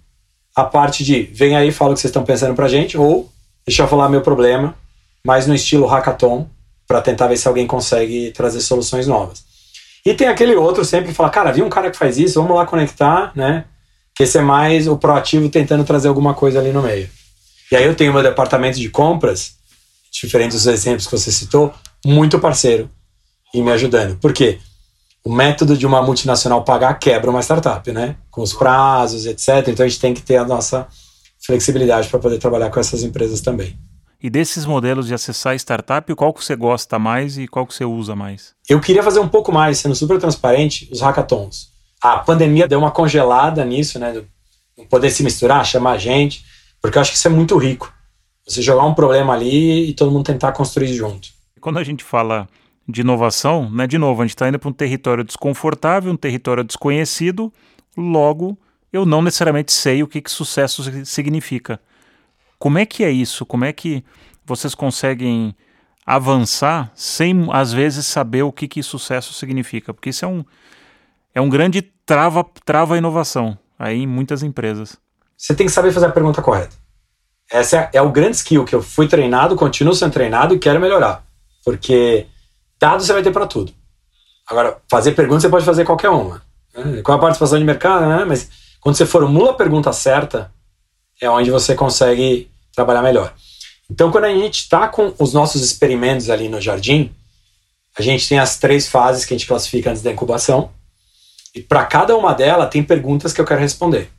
a parte de vem aí, fala o que vocês estão pensando pra gente, ou deixa eu falar meu problema, mas no estilo hackathon, para tentar ver se alguém consegue trazer soluções novas. E tem aquele outro sempre que fala, cara, vi um cara que faz isso, vamos lá conectar, né? Que esse é mais o proativo tentando trazer alguma coisa ali no meio. E aí eu tenho meu departamento de compras, diferentes dos exemplos que você citou, muito parceiro e me ajudando. Por quê? o método de uma multinacional pagar quebra uma startup, né? Com os prazos, etc. Então a gente tem que ter a nossa flexibilidade para poder trabalhar com essas empresas também. E desses modelos de acessar startup, qual que você gosta mais e qual que você usa mais? Eu queria fazer um pouco mais, sendo super transparente, os hackathons. A pandemia deu uma congelada nisso, né? Não poder se misturar, chamar a gente, porque eu acho que isso é muito rico. Você jogar um problema ali e todo mundo tentar construir junto. Quando a gente fala de inovação, né? De novo, a gente está indo para um território desconfortável, um território desconhecido, logo eu não necessariamente sei o que, que sucesso significa. Como é que é isso? Como é que vocês conseguem avançar sem, às vezes, saber o que, que sucesso significa? Porque isso é um, é um grande trava, trava a inovação aí em muitas empresas. Você tem que saber fazer a pergunta correta. Essa é, é o grande skill que eu fui treinado, continuo sendo treinado e quero melhorar. Porque Dados você vai ter para tudo. Agora, fazer perguntas você pode fazer qualquer uma. Né? Qual a participação de mercado, né? Mas quando você formula a pergunta certa, é onde você consegue trabalhar melhor. Então, quando a gente está com os nossos experimentos ali no jardim, a gente tem as três fases que a gente classifica antes da incubação. E para cada uma delas, tem perguntas que eu quero responder.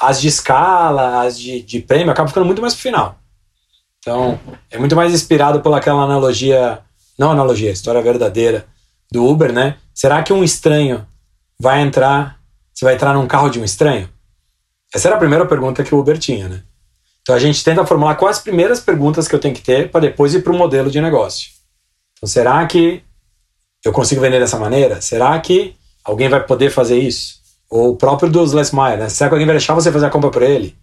As de escala, as de, de prêmio, acabam ficando muito mais pro final. Então, é muito mais inspirado pelaquela analogia não analogia, história verdadeira do Uber, né? Será que um estranho vai entrar, você vai entrar num carro de um estranho? Essa era a primeira pergunta que o Uber tinha, né? Então a gente tenta formular quais as primeiras perguntas que eu tenho que ter para depois ir para o modelo de negócio. Então será que eu consigo vender dessa maneira? Será que alguém vai poder fazer isso? Ou o próprio dos Les Meyer, né? Será que alguém vai deixar você fazer a compra por ele?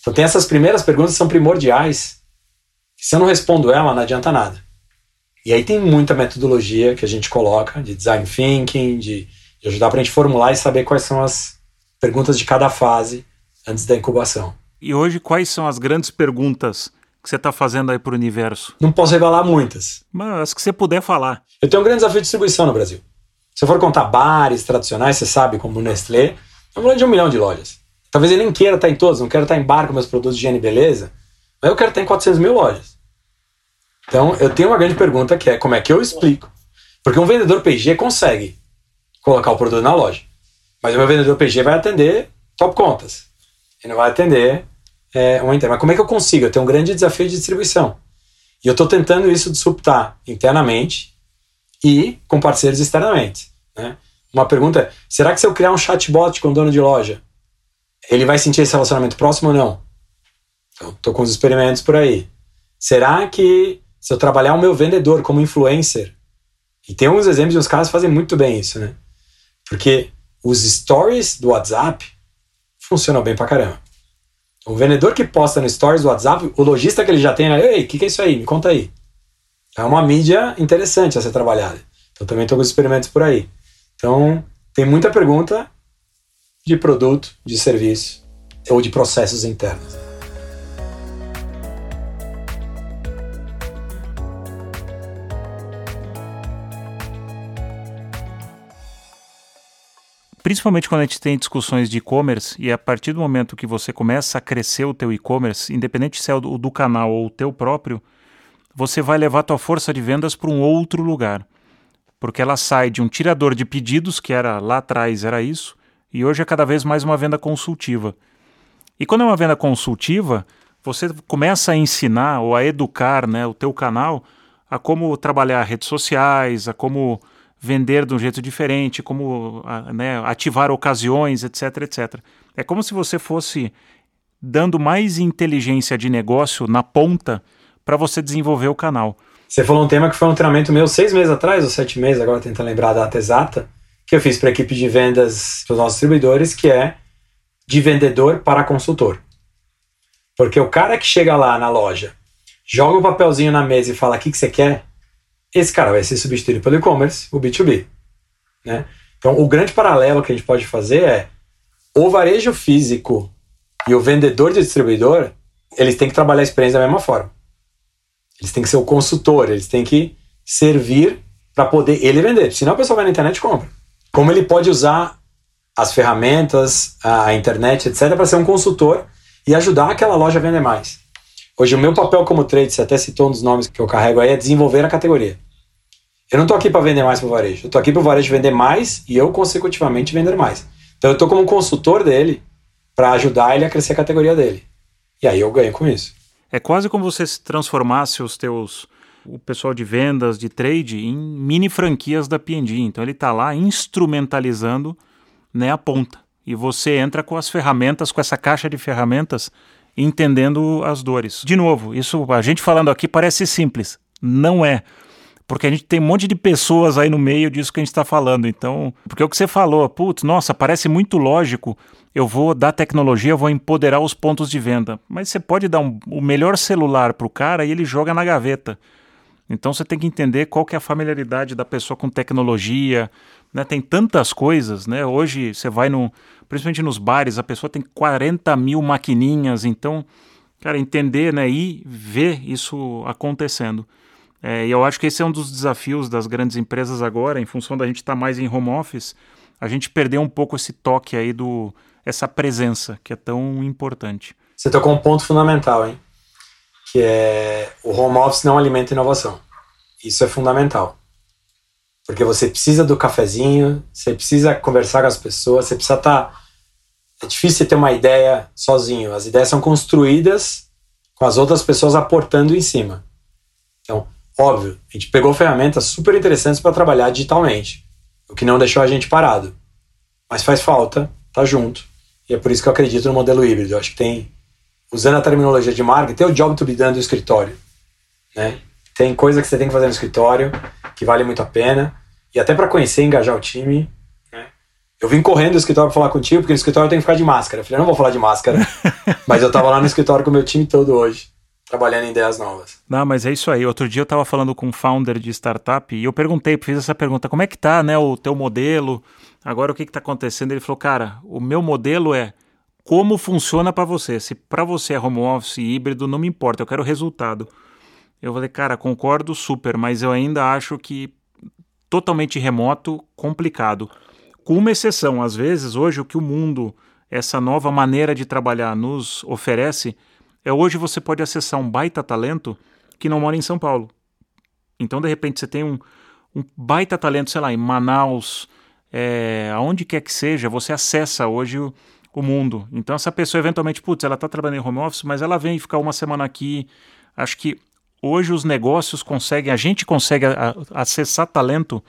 Então tem essas primeiras perguntas que são primordiais. Se eu não respondo ela, não adianta nada. E aí tem muita metodologia que a gente coloca de design thinking, de, de ajudar para a gente formular e saber quais são as perguntas de cada fase antes da incubação. E hoje, quais são as grandes perguntas que você está fazendo aí para o universo? Não posso revelar muitas. Mas as que você puder falar. Eu tenho um grande desafio de distribuição no Brasil. Se for contar bares tradicionais, você sabe, como o Nestlé, é um de um milhão de lojas. Talvez eu nem queira estar em todos, não quero estar em bar com meus produtos de higiene e beleza, mas eu quero estar em 400 mil lojas. Então, eu tenho uma grande pergunta que é como é que eu explico? Porque um vendedor PG consegue colocar o produto na loja, mas o meu vendedor PG vai atender top contas. Ele não vai atender é, uma interna. Mas como é que eu consigo? Eu tenho um grande desafio de distribuição. E eu estou tentando isso disruptar internamente e com parceiros externamente. Né? Uma pergunta é: será que se eu criar um chatbot com o dono de loja, ele vai sentir esse relacionamento próximo ou não? Então, estou com os experimentos por aí. Será que se eu trabalhar o meu vendedor como influencer, e tem uns exemplos de uns caras que fazem muito bem isso, né? Porque os stories do WhatsApp funcionam bem pra caramba. O vendedor que posta no stories do WhatsApp, o lojista que ele já tem, né? Ei, o que, que é isso aí? Me conta aí. É uma mídia interessante a ser trabalhada. Então também estou com os experimentos por aí. Então tem muita pergunta de produto, de serviço ou de processos internos. principalmente quando a gente tem discussões de e-commerce e a partir do momento que você começa a crescer o teu e-commerce, independente se é o do canal ou o teu próprio, você vai levar tua força de vendas para um outro lugar. Porque ela sai de um tirador de pedidos, que era lá atrás era isso, e hoje é cada vez mais uma venda consultiva. E quando é uma venda consultiva, você começa a ensinar ou a educar né, o teu canal a como trabalhar redes sociais, a como vender de um jeito diferente, como né, ativar ocasiões, etc, etc. É como se você fosse dando mais inteligência de negócio na ponta para você desenvolver o canal. Você falou um tema que foi um treinamento meu seis meses atrás, ou sete meses, agora tentando lembrar a data exata, que eu fiz para a equipe de vendas dos nossos distribuidores, que é de vendedor para consultor. Porque o cara que chega lá na loja, joga o um papelzinho na mesa e fala: o que, que você quer? esse cara vai ser substituído pelo e-commerce, o B2B. Né? Então, o grande paralelo que a gente pode fazer é o varejo físico e o vendedor de distribuidor, eles têm que trabalhar a experiência da mesma forma. Eles têm que ser o consultor, eles têm que servir para poder ele vender. Senão a pessoa vai na internet e compra. Como ele pode usar as ferramentas, a internet, etc., para ser um consultor e ajudar aquela loja a vender mais. Hoje, o meu papel como trade, você até citou um dos nomes que eu carrego aí, é desenvolver a categoria. Eu não estou aqui para vender mais para o varejo. Eu estou aqui para o varejo vender mais e eu, consecutivamente, vender mais. Então, eu estou como consultor dele para ajudar ele a crescer a categoria dele. E aí eu ganho com isso. É quase como você transformasse os teus o pessoal de vendas, de trade, em mini franquias da P&G. Então ele está lá instrumentalizando né, a ponta. E você entra com as ferramentas, com essa caixa de ferramentas entendendo as dores. De novo, isso a gente falando aqui parece simples, não é. Porque a gente tem um monte de pessoas aí no meio disso que a gente está falando. Então, porque é o que você falou, putz, nossa, parece muito lógico. Eu vou dar tecnologia, eu vou empoderar os pontos de venda. Mas você pode dar um, o melhor celular para o cara e ele joga na gaveta. Então você tem que entender qual que é a familiaridade da pessoa com tecnologia. Né? Tem tantas coisas, né? Hoje você vai no, principalmente nos bares, a pessoa tem 40 mil maquininhas, então, cara, entender né, e ver isso acontecendo. É, e eu acho que esse é um dos desafios das grandes empresas agora, em função da gente estar tá mais em home office, a gente perder um pouco esse toque aí do essa presença que é tão importante. Você tocou um ponto fundamental, hein? Que é o home office não alimenta inovação. Isso é fundamental. Porque você precisa do cafezinho, você precisa conversar com as pessoas, você precisa estar. Tá... É difícil ter uma ideia sozinho. As ideias são construídas com as outras pessoas aportando em cima. Então, óbvio, a gente pegou ferramentas super interessantes para trabalhar digitalmente, o que não deixou a gente parado. Mas faz falta, tá junto. E é por isso que eu acredito no modelo híbrido. Eu acho que tem, usando a terminologia de marketing, tem o job to be done do escritório. Né? Tem coisa que você tem que fazer no escritório que vale muito a pena. E até para conhecer e engajar o time, né? Eu vim correndo do escritório pra falar contigo, porque no escritório eu tenho que ficar de máscara. Eu falei, não vou falar de máscara. mas eu tava lá no escritório com o meu time todo hoje, trabalhando em ideias novas. Não, mas é isso aí. Outro dia eu tava falando com um founder de startup e eu perguntei, fiz essa pergunta, como é que tá, né, o teu modelo? Agora o que que tá acontecendo? Ele falou, cara, o meu modelo é como funciona para você. Se para você é home office híbrido, não me importa, eu quero resultado. Eu falei, cara, concordo super, mas eu ainda acho que totalmente remoto, complicado. Com uma exceção, às vezes, hoje o que o mundo, essa nova maneira de trabalhar nos oferece, é hoje você pode acessar um baita talento que não mora em São Paulo. Então, de repente, você tem um, um baita talento, sei lá, em Manaus, é, aonde quer que seja, você acessa hoje o, o mundo. Então, essa pessoa, eventualmente, putz, ela está trabalhando em home office, mas ela vem ficar uma semana aqui. Acho que hoje os negócios conseguem, a gente consegue a, acessar talento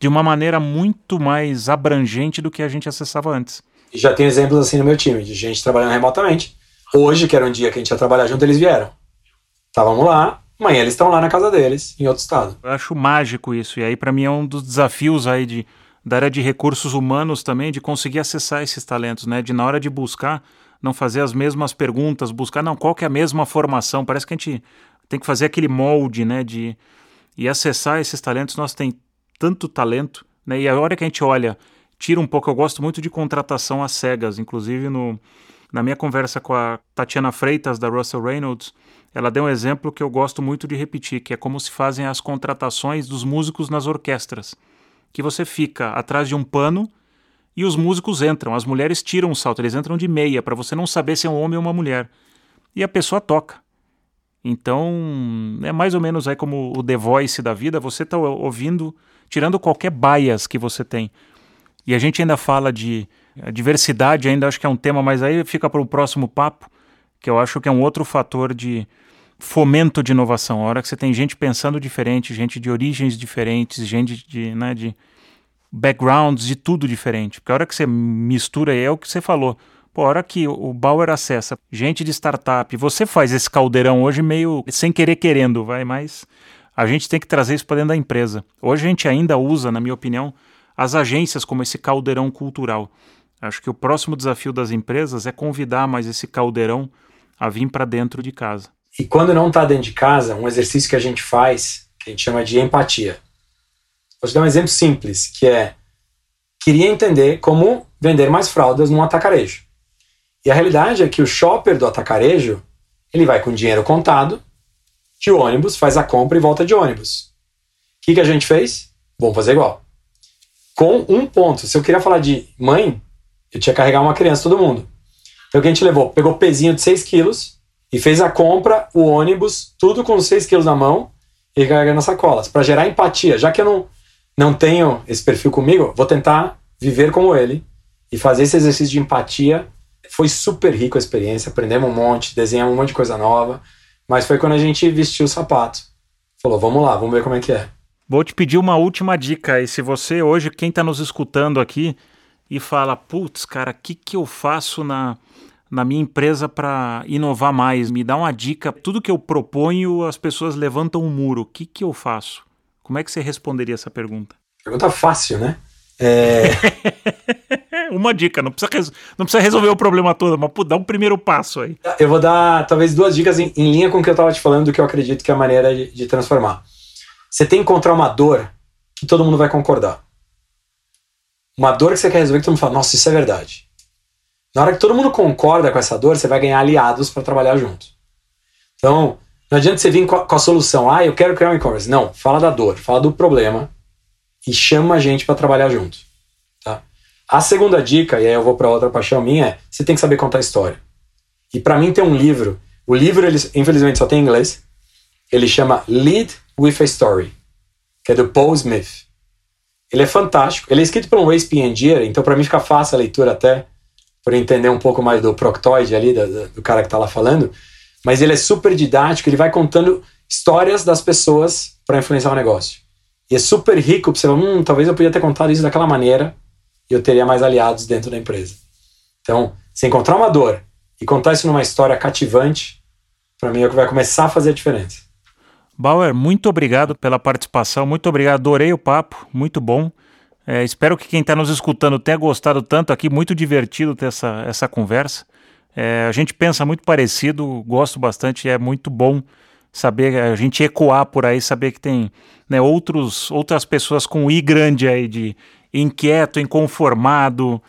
de uma maneira muito mais abrangente do que a gente acessava antes. Já tem exemplos assim no meu time, de gente trabalhando remotamente. Hoje, que era um dia que a gente ia trabalhar junto, eles vieram. Estávamos lá, amanhã eles estão lá na casa deles, em outro estado. Eu acho mágico isso, e aí para mim é um dos desafios aí de, da área de recursos humanos também, de conseguir acessar esses talentos, né? De na hora de buscar, não fazer as mesmas perguntas, buscar, não, qual que é a mesma formação? Parece que a gente tem que fazer aquele molde, né? De, e acessar esses talentos, nós tem tanto talento, né? E a hora que a gente olha, tira um pouco, eu gosto muito de contratação às cegas, inclusive no, na minha conversa com a Tatiana Freitas da Russell Reynolds, ela deu um exemplo que eu gosto muito de repetir, que é como se fazem as contratações dos músicos nas orquestras, que você fica atrás de um pano e os músicos entram, as mulheres tiram o salto, eles entram de meia para você não saber se é um homem ou uma mulher. E a pessoa toca. Então, é mais ou menos aí como o The Voice da vida, você está ouvindo tirando qualquer bias que você tem. E a gente ainda fala de diversidade, ainda acho que é um tema, mas aí fica para o próximo papo, que eu acho que é um outro fator de fomento de inovação. A hora que você tem gente pensando diferente, gente de origens diferentes, gente de, né, de backgrounds, de tudo diferente. Porque a hora que você mistura, é o que você falou. Pô, a hora que o Bauer acessa gente de startup, você faz esse caldeirão hoje meio sem querer querendo, vai, mas a gente tem que trazer isso para dentro da empresa. Hoje a gente ainda usa, na minha opinião, as agências como esse caldeirão cultural. Acho que o próximo desafio das empresas é convidar mais esse caldeirão a vir para dentro de casa. E quando não está dentro de casa, um exercício que a gente faz, que a gente chama de empatia. Vou te dar um exemplo simples, que é queria entender como vender mais fraldas num atacarejo. E a realidade é que o shopper do atacarejo, ele vai com dinheiro contado, de ônibus, faz a compra e volta de ônibus. O que, que a gente fez? Vamos fazer igual. Com um ponto. Se eu queria falar de mãe, eu tinha que carregar uma criança, todo mundo. Então o que a gente levou? Pegou pezinho de 6 quilos e fez a compra, o ônibus, tudo com 6 quilos na mão e carregando nas sacolas. Para gerar empatia. Já que eu não, não tenho esse perfil comigo, vou tentar viver como ele e fazer esse exercício de empatia. Foi super rico a experiência, aprendemos um monte, desenhamos um monte de coisa nova. Mas foi quando a gente vestiu o sapato. Falou, vamos lá, vamos ver como é que é. Vou te pedir uma última dica. E se você hoje, quem está nos escutando aqui, e fala, putz, cara, o que, que eu faço na, na minha empresa para inovar mais? Me dá uma dica. Tudo que eu proponho, as pessoas levantam um muro. O que, que eu faço? Como é que você responderia essa pergunta? Pergunta fácil, né? É... Uma dica, não precisa, não precisa resolver o problema todo, mas pô, dá um primeiro passo aí. Eu vou dar talvez duas dicas em, em linha com o que eu estava te falando, do que eu acredito que é a maneira de, de transformar. Você tem que encontrar uma dor que todo mundo vai concordar. Uma dor que você quer resolver que todo mundo fala, nossa, isso é verdade. Na hora que todo mundo concorda com essa dor, você vai ganhar aliados para trabalhar junto. Então, não adianta você vir com a, com a solução, ah, eu quero criar um e-commerce. Não, fala da dor, fala do problema e chama a gente para trabalhar junto. Tá? A segunda dica, e aí eu vou para outra paixão minha, é você tem que saber contar história. E para mim tem um livro, o livro ele, infelizmente só tem em inglês, ele chama Lead with a Story, que é do Paul Smith. Ele é fantástico, ele é escrito por um ex-PNG, então para mim fica fácil a leitura até, por entender um pouco mais do proctoide ali, do, do cara que está lá falando, mas ele é super didático, ele vai contando histórias das pessoas para influenciar o negócio. E é super rico para você falar, hum, talvez eu podia ter contado isso daquela maneira e eu teria mais aliados dentro da empresa. Então, se encontrar uma dor e contar isso numa história cativante, para mim é o que vai começar a fazer a diferença. Bauer, muito obrigado pela participação, muito obrigado, adorei o papo, muito bom. É, espero que quem está nos escutando tenha gostado tanto aqui, muito divertido ter essa, essa conversa. É, a gente pensa muito parecido, gosto bastante, é muito bom saber, a gente ecoar por aí, saber que tem né, outros, outras pessoas com I grande aí, de inquieto, inconformado,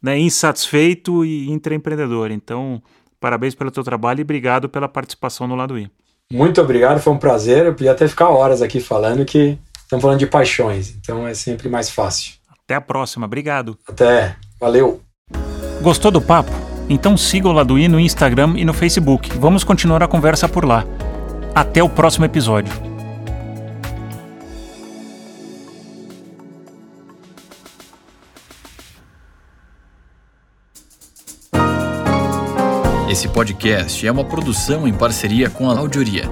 né, insatisfeito e intraempreendedor. Então, parabéns pelo teu trabalho e obrigado pela participação no Lado I. Muito obrigado, foi um prazer. Eu podia até ficar horas aqui falando que estamos falando de paixões, então é sempre mais fácil. Até a próxima, obrigado. Até, valeu. Gostou do papo? Então siga o Laduí no Instagram e no Facebook. Vamos continuar a conversa por lá. Até o próximo episódio. Esse podcast é uma produção em parceria com a Audioria.